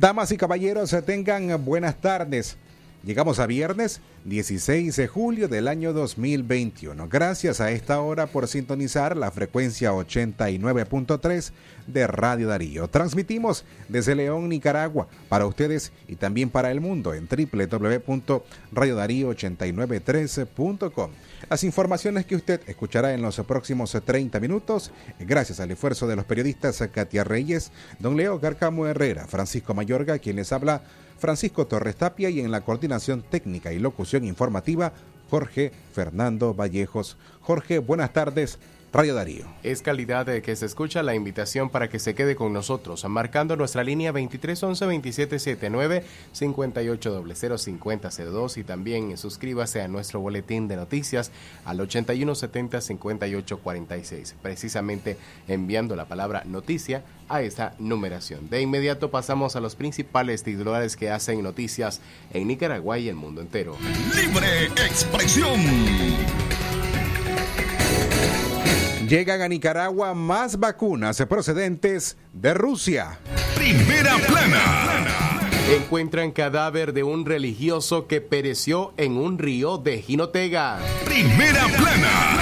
Damas y caballeros, tengan buenas tardes. Llegamos a viernes 16 de julio del año 2021. Gracias a esta hora por sintonizar la frecuencia 89.3 de Radio Darío. Transmitimos desde León, Nicaragua, para ustedes y también para el mundo en www.radiodarío893.com. Las informaciones que usted escuchará en los próximos 30 minutos, gracias al esfuerzo de los periodistas Katia Reyes, don Leo Garcamo Herrera, Francisco Mayorga, quien les habla Francisco Torres Tapia y en la coordinación técnica y locución informativa, Jorge Fernando Vallejos. Jorge, buenas tardes. Radio Darío. Es calidad de que se escucha la invitación para que se quede con nosotros, marcando nuestra línea 2311-2779, 5800-5002 y también suscríbase a nuestro boletín de noticias al 8170-5846, precisamente enviando la palabra noticia a esa numeración. De inmediato pasamos a los principales titulares que hacen noticias en Nicaragua y el mundo entero. Libre expresión. Llegan a Nicaragua más vacunas procedentes de Rusia. Primera plana. Encuentran cadáver de un religioso que pereció en un río de Jinotega. Primera plana.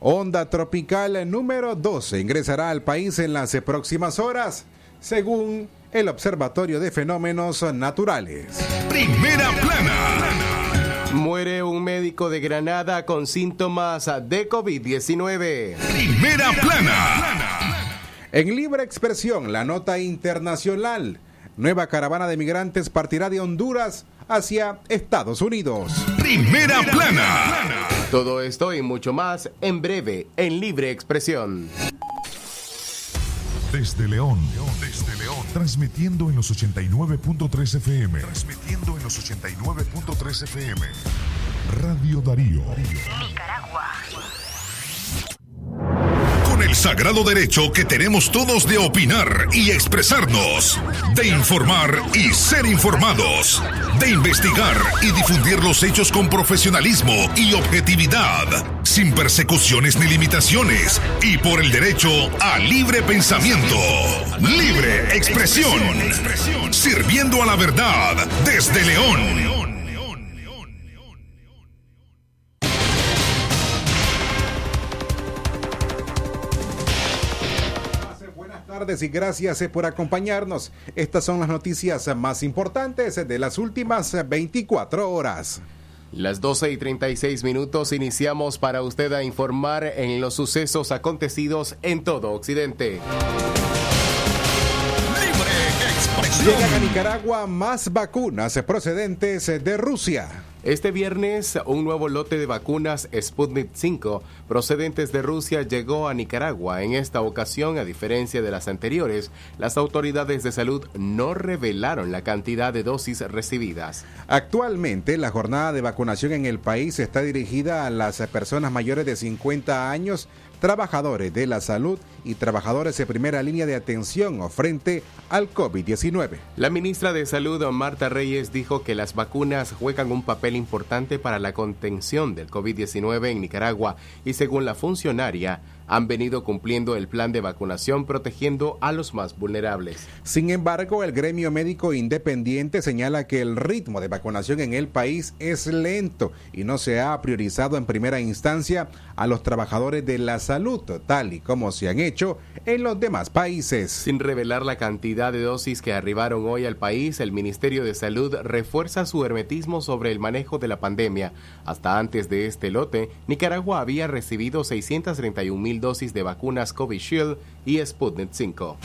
Onda tropical número 12 ingresará al país en las próximas horas, según el Observatorio de Fenómenos Naturales. Primera plana. Muere un médico de Granada con síntomas de COVID-19. Primera plana. En libre expresión, la nota internacional. Nueva caravana de migrantes partirá de Honduras hacia Estados Unidos. Primera plana. Todo esto y mucho más en breve en libre expresión. Desde León, León, transmitiendo en los 89.3 FM. Transmitiendo en los 89.3 FM. Radio Darío. Nicaragua. Con el sagrado derecho que tenemos todos de opinar y expresarnos, de informar y ser informados, de investigar y difundir los hechos con profesionalismo y objetividad, sin persecuciones ni limitaciones, y por el derecho a libre pensamiento, libre expresión, sirviendo a la verdad desde León. Buenas tardes y gracias eh, por acompañarnos. Estas son las noticias más importantes de las últimas 24 horas. Las 12 y 36 minutos iniciamos para usted a informar en los sucesos acontecidos en todo Occidente. Libre expresión. Llegan a Nicaragua más vacunas procedentes de Rusia. Este viernes, un nuevo lote de vacunas Sputnik 5 procedentes de Rusia llegó a Nicaragua. En esta ocasión, a diferencia de las anteriores, las autoridades de salud no revelaron la cantidad de dosis recibidas. Actualmente, la jornada de vacunación en el país está dirigida a las personas mayores de 50 años, trabajadores de la salud y trabajadores de primera línea de atención frente al COVID-19. La ministra de Salud, Marta Reyes, dijo que las vacunas juegan un papel importante para la contención del COVID-19 en Nicaragua y según la funcionaria, han venido cumpliendo el plan de vacunación protegiendo a los más vulnerables. Sin embargo, el gremio médico independiente señala que el ritmo de vacunación en el país es lento y no se ha priorizado en primera instancia a los trabajadores de la salud, tal y como se han hecho en los demás países. Sin revelar la cantidad de dosis que arribaron hoy al país, el Ministerio de Salud refuerza su hermetismo sobre el manejo de la pandemia. Hasta antes de este lote, Nicaragua había recibido 631 mil dosis de vacunas Covishield y Sputnik 5.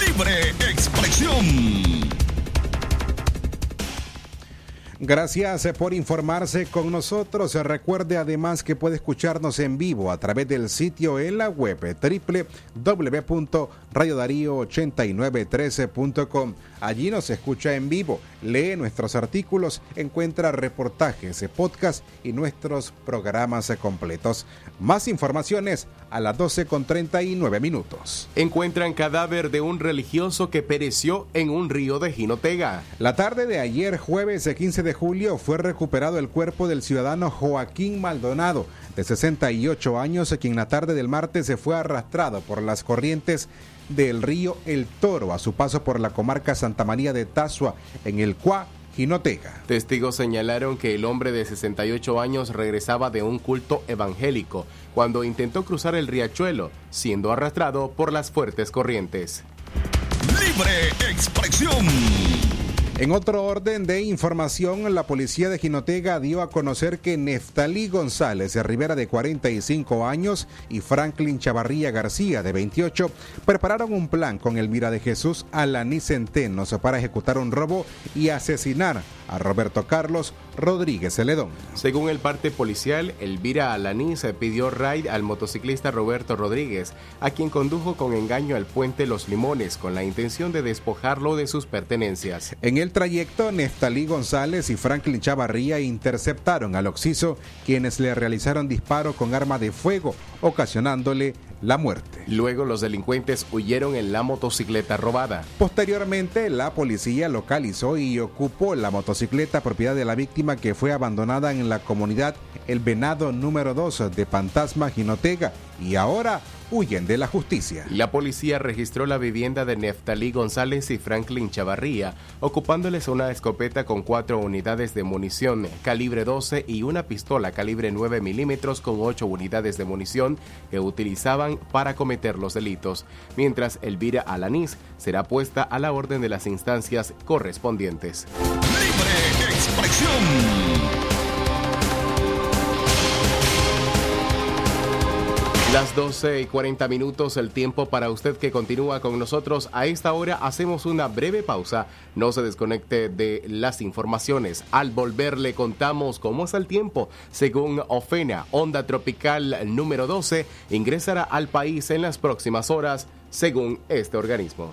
Libre expresión. Gracias por informarse con nosotros. Recuerde además que puede escucharnos en vivo a través del sitio en la web www.radiodarío8913.com. Allí nos escucha en vivo, lee nuestros artículos, encuentra reportajes, podcast y nuestros programas completos. Más informaciones a las 12 con 39 minutos. Encuentran cadáver de un religioso que pereció en un río de Jinotega. La tarde de ayer, jueves 15 de julio, fue recuperado el cuerpo del ciudadano Joaquín Maldonado, de 68 años, quien la tarde del martes se fue arrastrado por las corrientes del río El Toro a su paso por la comarca Santa María de Tazua, en el Cuá, Jinotega. Testigos señalaron que el hombre de 68 años regresaba de un culto evangélico cuando intentó cruzar el riachuelo, siendo arrastrado por las fuertes corrientes. Libre expresión. En otro orden de información, la policía de Jinotega dio a conocer que Neftalí González de Rivera de 45 años y Franklin Chavarría García de 28 prepararon un plan con Elvira de Jesús Alaní Centenos para ejecutar un robo y asesinar a Roberto Carlos Rodríguez Celedón. Según el parte policial, Elvira Alaní se pidió raid al motociclista Roberto Rodríguez, a quien condujo con engaño al puente Los Limones con la intención de despojarlo de sus pertenencias. En el trayecto, Neftalí González y Franklin Chavarría interceptaron al Oxiso, quienes le realizaron disparo con arma de fuego, ocasionándole la muerte. Luego los delincuentes huyeron en la motocicleta robada. Posteriormente, la policía localizó y ocupó la motocicleta propiedad de la víctima que fue abandonada en la comunidad El Venado número 2 de Pantasma, Jinotega, y ahora huyen de la justicia. La policía registró la vivienda de Neftalí González y Franklin Chavarría, ocupándoles una escopeta con cuatro unidades de munición calibre 12 y una pistola calibre 9 milímetros con ocho unidades de munición que utilizaban para cometer los delitos, mientras Elvira Alanís será puesta a la orden de las instancias correspondientes. Libre expresión. Las 12 y 40 minutos, el tiempo para usted que continúa con nosotros. A esta hora hacemos una breve pausa. No se desconecte de las informaciones. Al volver le contamos cómo es el tiempo. Según OFENA, onda tropical número 12, ingresará al país en las próximas horas, según este organismo.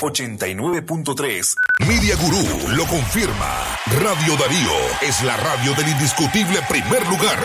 89.3. Media Gurú lo confirma. Radio Darío es la radio del indiscutible primer lugar.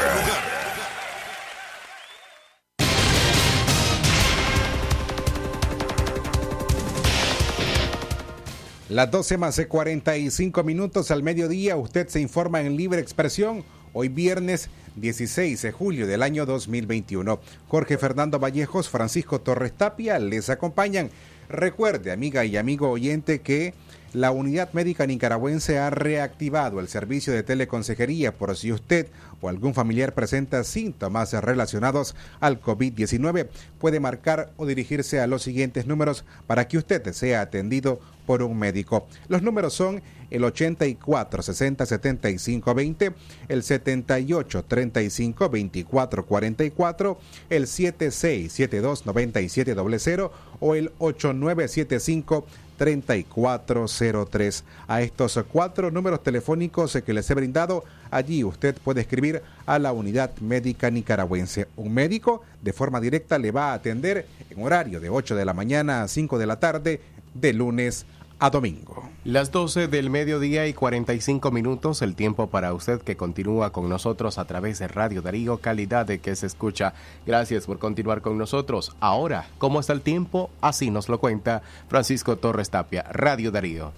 Las 12 más de 45 minutos al mediodía, usted se informa en libre expresión. Hoy viernes 16 de julio del año 2021. Jorge Fernando Vallejos, Francisco Torres Tapia les acompañan. Recuerde, amiga y amigo oyente, que la Unidad Médica Nicaragüense ha reactivado el servicio de teleconsejería por si usted o algún familiar presenta síntomas relacionados al COVID-19. Puede marcar o dirigirse a los siguientes números para que usted sea atendido por un médico. Los números son el 84 60 75 20, el 78 35 24 44, el 76 72 97 00 o el 8975 3403. A estos cuatro números telefónicos que les he brindado, allí usted puede escribir a la unidad médica nicaragüense. Un médico de forma directa le va a atender en horario de 8 de la mañana a 5 de la tarde, de lunes a domingo. Las 12 del mediodía y 45 minutos, el tiempo para usted que continúa con nosotros a través de Radio Darío, calidad de que se escucha. Gracias por continuar con nosotros. Ahora, ¿cómo está el tiempo? Así nos lo cuenta Francisco Torres Tapia, Radio Darío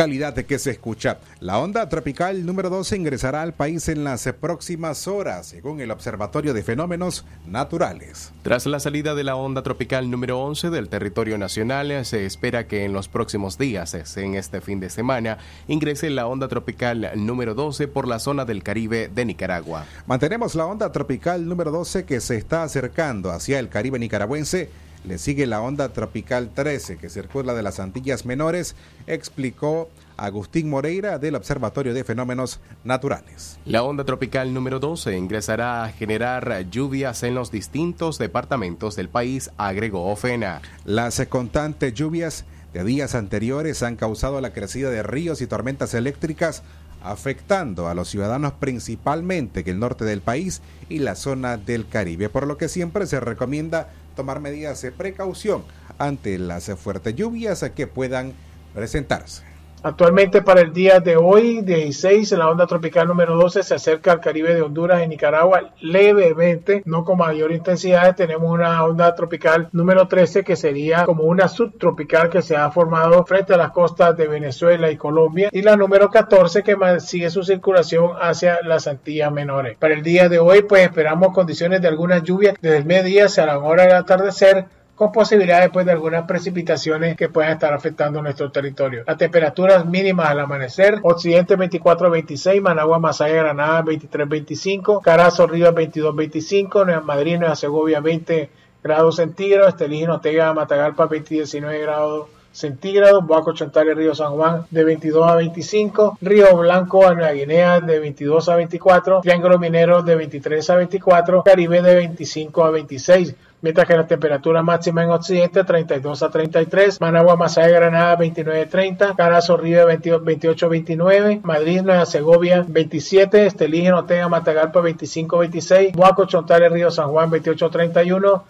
calidad de que se escucha. La onda tropical número 12 ingresará al país en las próximas horas, según el Observatorio de Fenómenos Naturales. Tras la salida de la onda tropical número 11 del territorio nacional, se espera que en los próximos días, en este fin de semana, ingrese la onda tropical número 12 por la zona del Caribe de Nicaragua. Mantenemos la onda tropical número 12 que se está acercando hacia el Caribe nicaragüense le sigue la onda tropical 13 que circula de las Antillas Menores, explicó Agustín Moreira del Observatorio de Fenómenos Naturales. La onda tropical número 12 ingresará a generar lluvias en los distintos departamentos del país, agregó Ofena. Las constantes lluvias de días anteriores han causado la crecida de ríos y tormentas eléctricas afectando a los ciudadanos principalmente en el norte del país y la zona del Caribe, por lo que siempre se recomienda tomar medidas de precaución ante las fuertes lluvias que puedan presentarse. Actualmente para el día de hoy, 16, la onda tropical número 12 se acerca al Caribe de Honduras y Nicaragua levemente, no con mayor intensidad. Tenemos una onda tropical número 13 que sería como una subtropical que se ha formado frente a las costas de Venezuela y Colombia. Y la número 14 que sigue su circulación hacia las Antillas Menores. Para el día de hoy, pues esperamos condiciones de alguna lluvia desde el mediodía hacia la hora del atardecer con posibilidad después de algunas precipitaciones que puedan estar afectando nuestro territorio. Las temperaturas mínimas al amanecer, Occidente 24-26, Managua, Masaya, Granada 23-25, Carazo, Río 22-25, Nueva Madrid, Nueva Segovia 20 grados centígrados, Estelín, Ortega, Matagalpa 20-19 grados centígrados, Boaco, Chontales, Río San Juan de 22 a 25, Río Blanco Nueva Guinea de 22 a 24, Triángulo Minero de 23 a 24, Caribe de 25 a 26 mientras que la temperatura máxima en Occidente 32 a 33, Managua, Masaya, Granada 29 a 30, Carazo, Río 28 a 29, Madrid, Nueva Segovia 27, Estelín, Otega, Matagalpa 25 a 26, Huaco, Chontales, Río San Juan 28 a 31,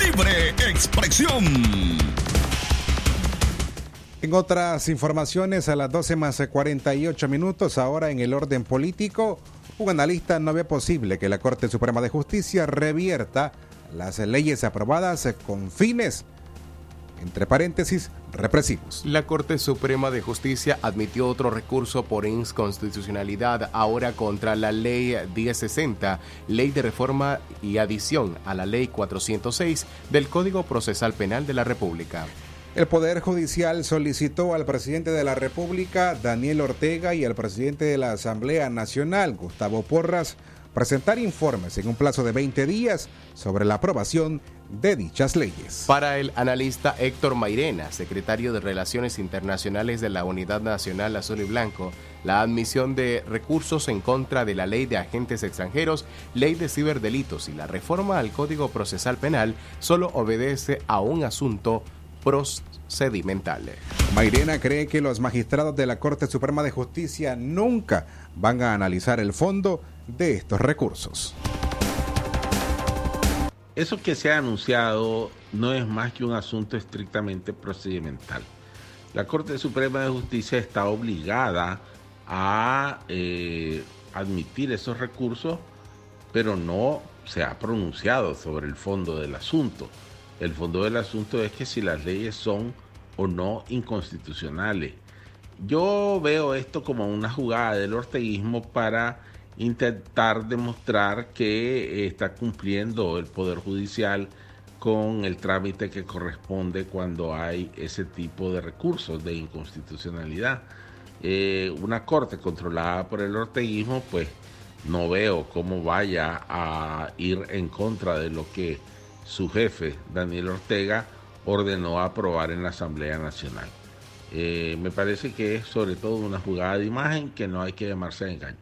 Libre expresión. En otras informaciones, a las 12 más 48 minutos, ahora en el orden político, un analista no ve posible que la Corte Suprema de Justicia revierta las leyes aprobadas con fines entre paréntesis, represivos. La Corte Suprema de Justicia admitió otro recurso por inconstitucionalidad ahora contra la Ley 1060, Ley de Reforma y Adición a la Ley 406 del Código Procesal Penal de la República. El Poder Judicial solicitó al presidente de la República, Daniel Ortega, y al presidente de la Asamblea Nacional, Gustavo Porras, presentar informes en un plazo de 20 días sobre la aprobación de dichas leyes. Para el analista Héctor Mairena, secretario de Relaciones Internacionales de la Unidad Nacional Azul y Blanco, la admisión de recursos en contra de la ley de agentes extranjeros, ley de ciberdelitos y la reforma al Código Procesal Penal solo obedece a un asunto procedimental. Mairena cree que los magistrados de la Corte Suprema de Justicia nunca van a analizar el fondo de estos recursos. Eso que se ha anunciado no es más que un asunto estrictamente procedimental. La Corte Suprema de Justicia está obligada a eh, admitir esos recursos, pero no se ha pronunciado sobre el fondo del asunto. El fondo del asunto es que si las leyes son o no inconstitucionales. Yo veo esto como una jugada del orteguismo para intentar demostrar que está cumpliendo el Poder Judicial con el trámite que corresponde cuando hay ese tipo de recursos de inconstitucionalidad. Eh, una corte controlada por el orteguismo, pues no veo cómo vaya a ir en contra de lo que su jefe, Daniel Ortega, ordenó aprobar en la Asamblea Nacional. Eh, me parece que es sobre todo una jugada de imagen que no hay que llamarse a engaño.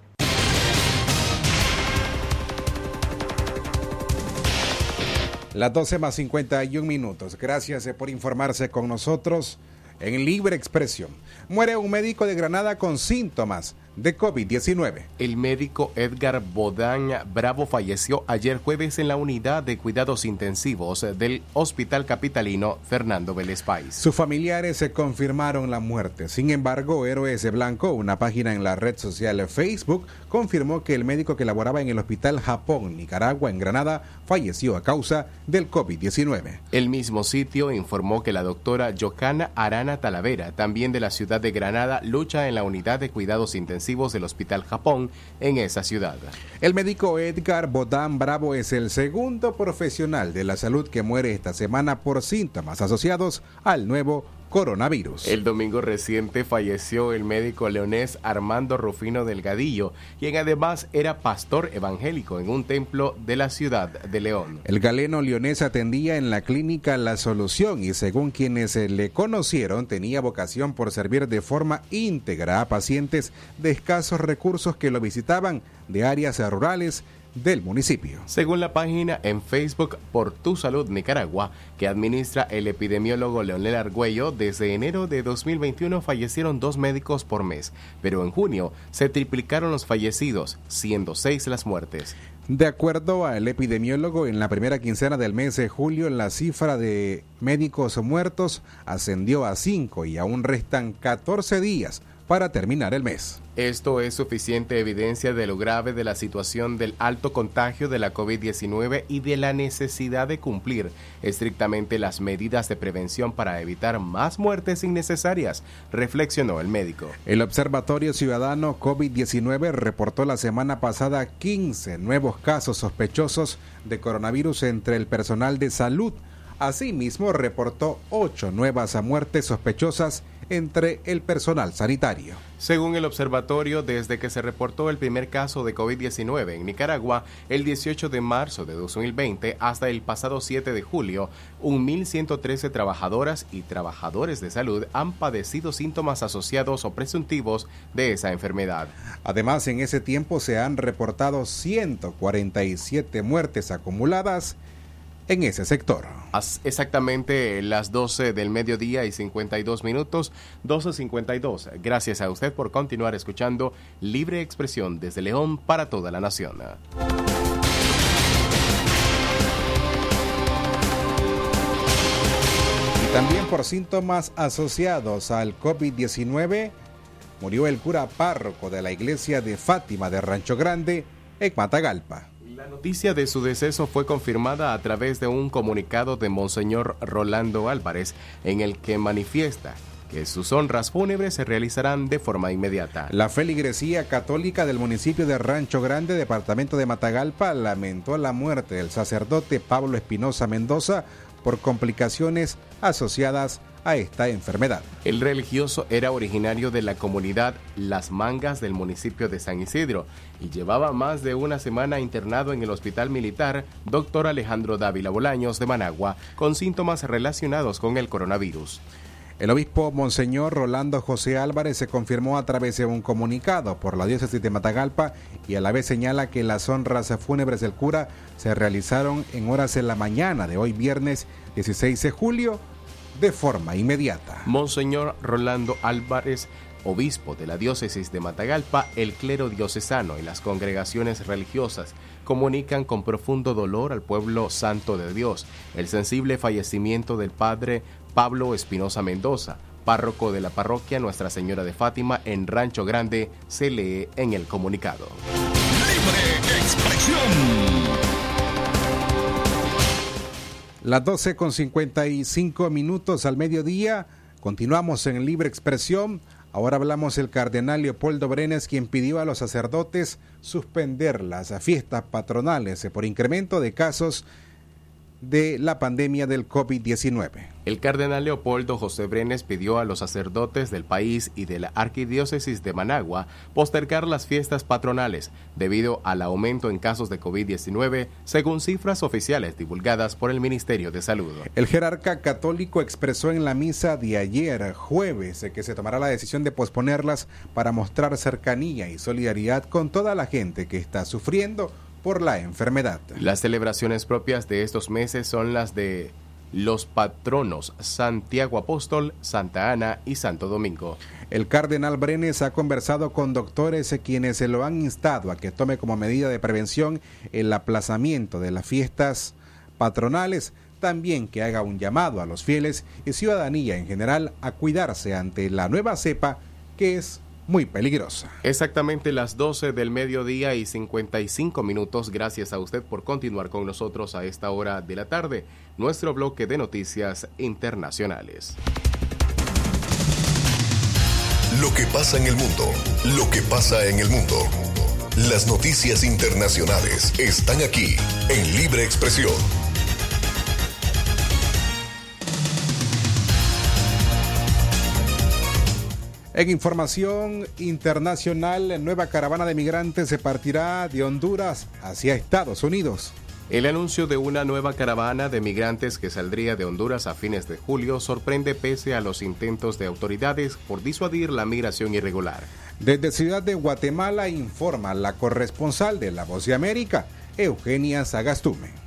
Las 12 más 51 minutos. Gracias eh, por informarse con nosotros en Libre Expresión. Muere un médico de Granada con síntomas de COVID-19. El médico Edgar Bodán Bravo falleció ayer jueves en la unidad de cuidados intensivos del Hospital Capitalino Fernando Vélez País. Sus familiares se confirmaron la muerte. Sin embargo, Héroes de Blanco, una página en la red social Facebook, confirmó que el médico que laboraba en el Hospital Japón, Nicaragua, en Granada, falleció a causa del COVID-19. El mismo sitio informó que la doctora Yocana Arana Talavera, también de la ciudad de Granada, lucha en la unidad de cuidados intensivos del Hospital Japón en esa ciudad. El médico Edgar Bodán Bravo es el segundo profesional de la salud que muere esta semana por síntomas asociados al nuevo coronavirus. El domingo reciente falleció el médico leonés Armando Rufino Delgadillo, quien además era pastor evangélico en un templo de la ciudad de León. El galeno leonés atendía en la clínica La Solución y según quienes le conocieron tenía vocación por servir de forma íntegra a pacientes de escasos recursos que lo visitaban de áreas rurales del municipio. Según la página en Facebook Por Tu Salud Nicaragua, que administra el epidemiólogo Leonel Argüello, desde enero de 2021 fallecieron dos médicos por mes, pero en junio se triplicaron los fallecidos, siendo seis las muertes. De acuerdo al epidemiólogo, en la primera quincena del mes de julio la cifra de médicos muertos ascendió a cinco y aún restan 14 días para terminar el mes. Esto es suficiente evidencia de lo grave de la situación del alto contagio de la COVID-19 y de la necesidad de cumplir estrictamente las medidas de prevención para evitar más muertes innecesarias, reflexionó el médico. El Observatorio Ciudadano COVID-19 reportó la semana pasada 15 nuevos casos sospechosos de coronavirus entre el personal de salud. Asimismo, reportó ocho nuevas muertes sospechosas entre el personal sanitario. Según el observatorio, desde que se reportó el primer caso de COVID-19 en Nicaragua el 18 de marzo de 2020 hasta el pasado 7 de julio, 1.113 trabajadoras y trabajadores de salud han padecido síntomas asociados o presuntivos de esa enfermedad. Además, en ese tiempo se han reportado 147 muertes acumuladas en ese sector. Exactamente las 12 del mediodía y 52 minutos, 12.52. Gracias a usted por continuar escuchando Libre Expresión desde León para toda la nación. Y también por síntomas asociados al COVID-19, murió el cura párroco de la iglesia de Fátima de Rancho Grande, en Matagalpa. La noticia de su deceso fue confirmada a través de un comunicado de Monseñor Rolando Álvarez, en el que manifiesta que sus honras fúnebres se realizarán de forma inmediata. La feligresía católica del municipio de Rancho Grande, departamento de Matagalpa, lamentó la muerte del sacerdote Pablo Espinosa Mendoza por complicaciones asociadas a esta enfermedad. El religioso era originario de la comunidad Las Mangas del municipio de San Isidro y llevaba más de una semana internado en el hospital militar Dr. Alejandro Dávila Bolaños de Managua con síntomas relacionados con el coronavirus. El obispo Monseñor Rolando José Álvarez se confirmó a través de un comunicado por la diócesis de Matagalpa y a la vez señala que las honras fúnebres del cura se realizaron en horas de la mañana de hoy viernes 16 de julio de forma inmediata. Monseñor Rolando Álvarez obispo de la diócesis de Matagalpa, el clero diocesano y las congregaciones religiosas comunican con profundo dolor al pueblo santo de Dios el sensible fallecimiento del padre Pablo Espinosa Mendoza, párroco de la parroquia Nuestra Señora de Fátima en Rancho Grande, se lee en el comunicado. Libre expresión. Las 12 con 55 minutos al mediodía. Continuamos en Libre Expresión. Ahora hablamos el cardenal Leopoldo Brenes, quien pidió a los sacerdotes suspender las fiestas patronales por incremento de casos de la pandemia del COVID-19. El cardenal Leopoldo José Brenes pidió a los sacerdotes del país y de la arquidiócesis de Managua postergar las fiestas patronales debido al aumento en casos de COVID-19, según cifras oficiales divulgadas por el Ministerio de Salud. El jerarca católico expresó en la misa de ayer, jueves, que se tomará la decisión de posponerlas para mostrar cercanía y solidaridad con toda la gente que está sufriendo por la enfermedad. Las celebraciones propias de estos meses son las de los patronos Santiago Apóstol, Santa Ana y Santo Domingo. El cardenal Brenes ha conversado con doctores quienes se lo han instado a que tome como medida de prevención el aplazamiento de las fiestas patronales, también que haga un llamado a los fieles y ciudadanía en general a cuidarse ante la nueva cepa que es muy peligrosa. Exactamente las 12 del mediodía y 55 minutos. Gracias a usted por continuar con nosotros a esta hora de la tarde. Nuestro bloque de noticias internacionales. Lo que pasa en el mundo. Lo que pasa en el mundo. Las noticias internacionales están aquí en Libre Expresión. En información internacional, nueva caravana de migrantes se partirá de Honduras hacia Estados Unidos. El anuncio de una nueva caravana de migrantes que saldría de Honduras a fines de julio sorprende pese a los intentos de autoridades por disuadir la migración irregular. Desde Ciudad de Guatemala informa la corresponsal de La Voz de América, Eugenia Sagastume.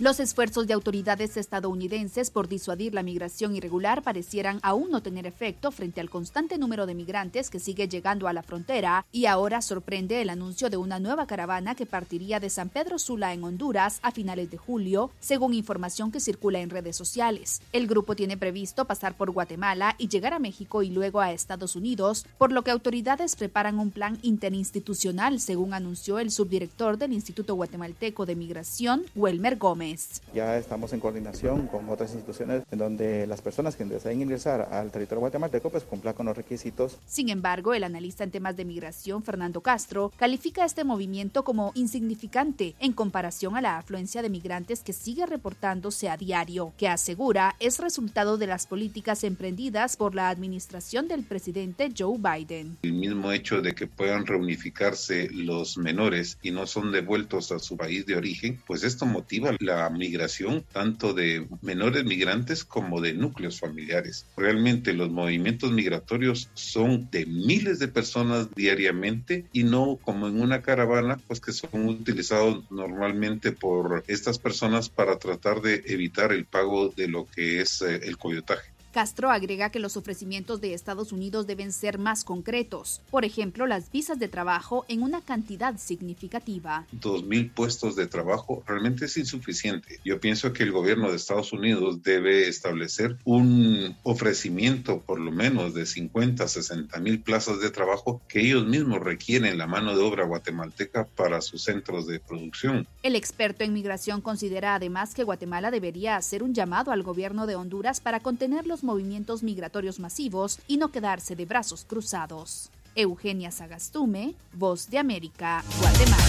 Los esfuerzos de autoridades estadounidenses por disuadir la migración irregular parecieran aún no tener efecto frente al constante número de migrantes que sigue llegando a la frontera y ahora sorprende el anuncio de una nueva caravana que partiría de San Pedro Sula en Honduras a finales de julio, según información que circula en redes sociales. El grupo tiene previsto pasar por Guatemala y llegar a México y luego a Estados Unidos, por lo que autoridades preparan un plan interinstitucional, según anunció el subdirector del Instituto Guatemalteco de Migración, Welmer Gómez. Ya estamos en coordinación con otras instituciones en donde las personas que deseen ingresar al territorio guatemalteco pues cumplan con los requisitos. Sin embargo, el analista en temas de migración, Fernando Castro, califica este movimiento como insignificante en comparación a la afluencia de migrantes que sigue reportándose a diario, que asegura es resultado de las políticas emprendidas por la administración del presidente Joe Biden. El mismo hecho de que puedan reunificarse los menores y no son devueltos a su país de origen, pues esto motiva la migración tanto de menores migrantes como de núcleos familiares. Realmente los movimientos migratorios son de miles de personas diariamente y no como en una caravana, pues que son utilizados normalmente por estas personas para tratar de evitar el pago de lo que es eh, el coyotaje. Castro agrega que los ofrecimientos de Estados Unidos deben ser más concretos, por ejemplo, las visas de trabajo en una cantidad significativa. Dos mil puestos de trabajo realmente es insuficiente. Yo pienso que el gobierno de Estados Unidos debe establecer un ofrecimiento por lo menos de 50, 60 mil plazas de trabajo que ellos mismos requieren la mano de obra guatemalteca para sus centros de producción. El experto en migración considera además que Guatemala debería hacer un llamado al gobierno de Honduras para contener los movimientos migratorios masivos y no quedarse de brazos cruzados. Eugenia Sagastume, Voz de América, Guatemala.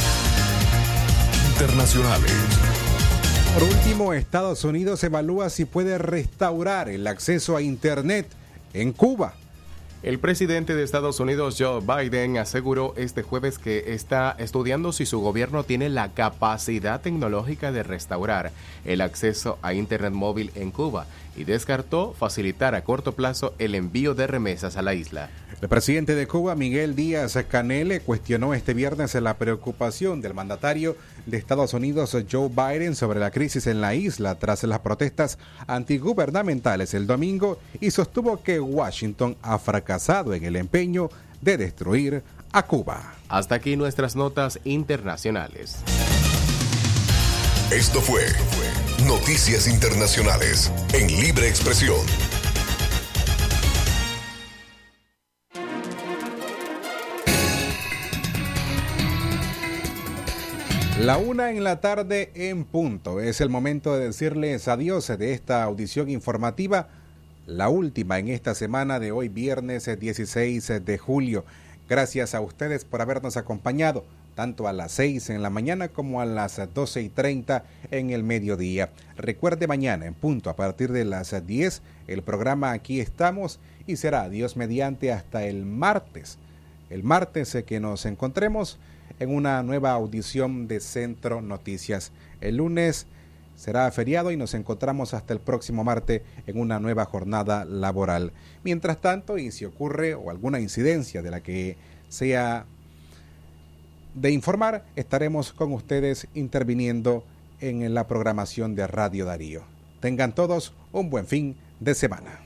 Internacionales. Por último, Estados Unidos evalúa si puede restaurar el acceso a Internet en Cuba. El presidente de Estados Unidos, Joe Biden, aseguró este jueves que está estudiando si su gobierno tiene la capacidad tecnológica de restaurar el acceso a Internet móvil en Cuba y descartó facilitar a corto plazo el envío de remesas a la isla. El presidente de Cuba, Miguel Díaz Canele, cuestionó este viernes la preocupación del mandatario de Estados Unidos, Joe Biden, sobre la crisis en la isla tras las protestas antigubernamentales el domingo y sostuvo que Washington ha fracasado en el empeño de destruir a Cuba. Hasta aquí nuestras notas internacionales. Esto fue Noticias Internacionales en Libre Expresión. La una en la tarde en punto. Es el momento de decirles adiós de esta audición informativa, la última en esta semana de hoy, viernes 16 de julio. Gracias a ustedes por habernos acompañado, tanto a las 6 en la mañana como a las 12 y 30 en el mediodía. Recuerde mañana en punto, a partir de las 10, el programa Aquí estamos y será Dios mediante hasta el martes. El martes que nos encontremos en una nueva audición de Centro Noticias. El lunes será feriado y nos encontramos hasta el próximo martes en una nueva jornada laboral. Mientras tanto, y si ocurre o alguna incidencia de la que sea de informar, estaremos con ustedes interviniendo en la programación de Radio Darío. Tengan todos un buen fin de semana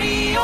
光を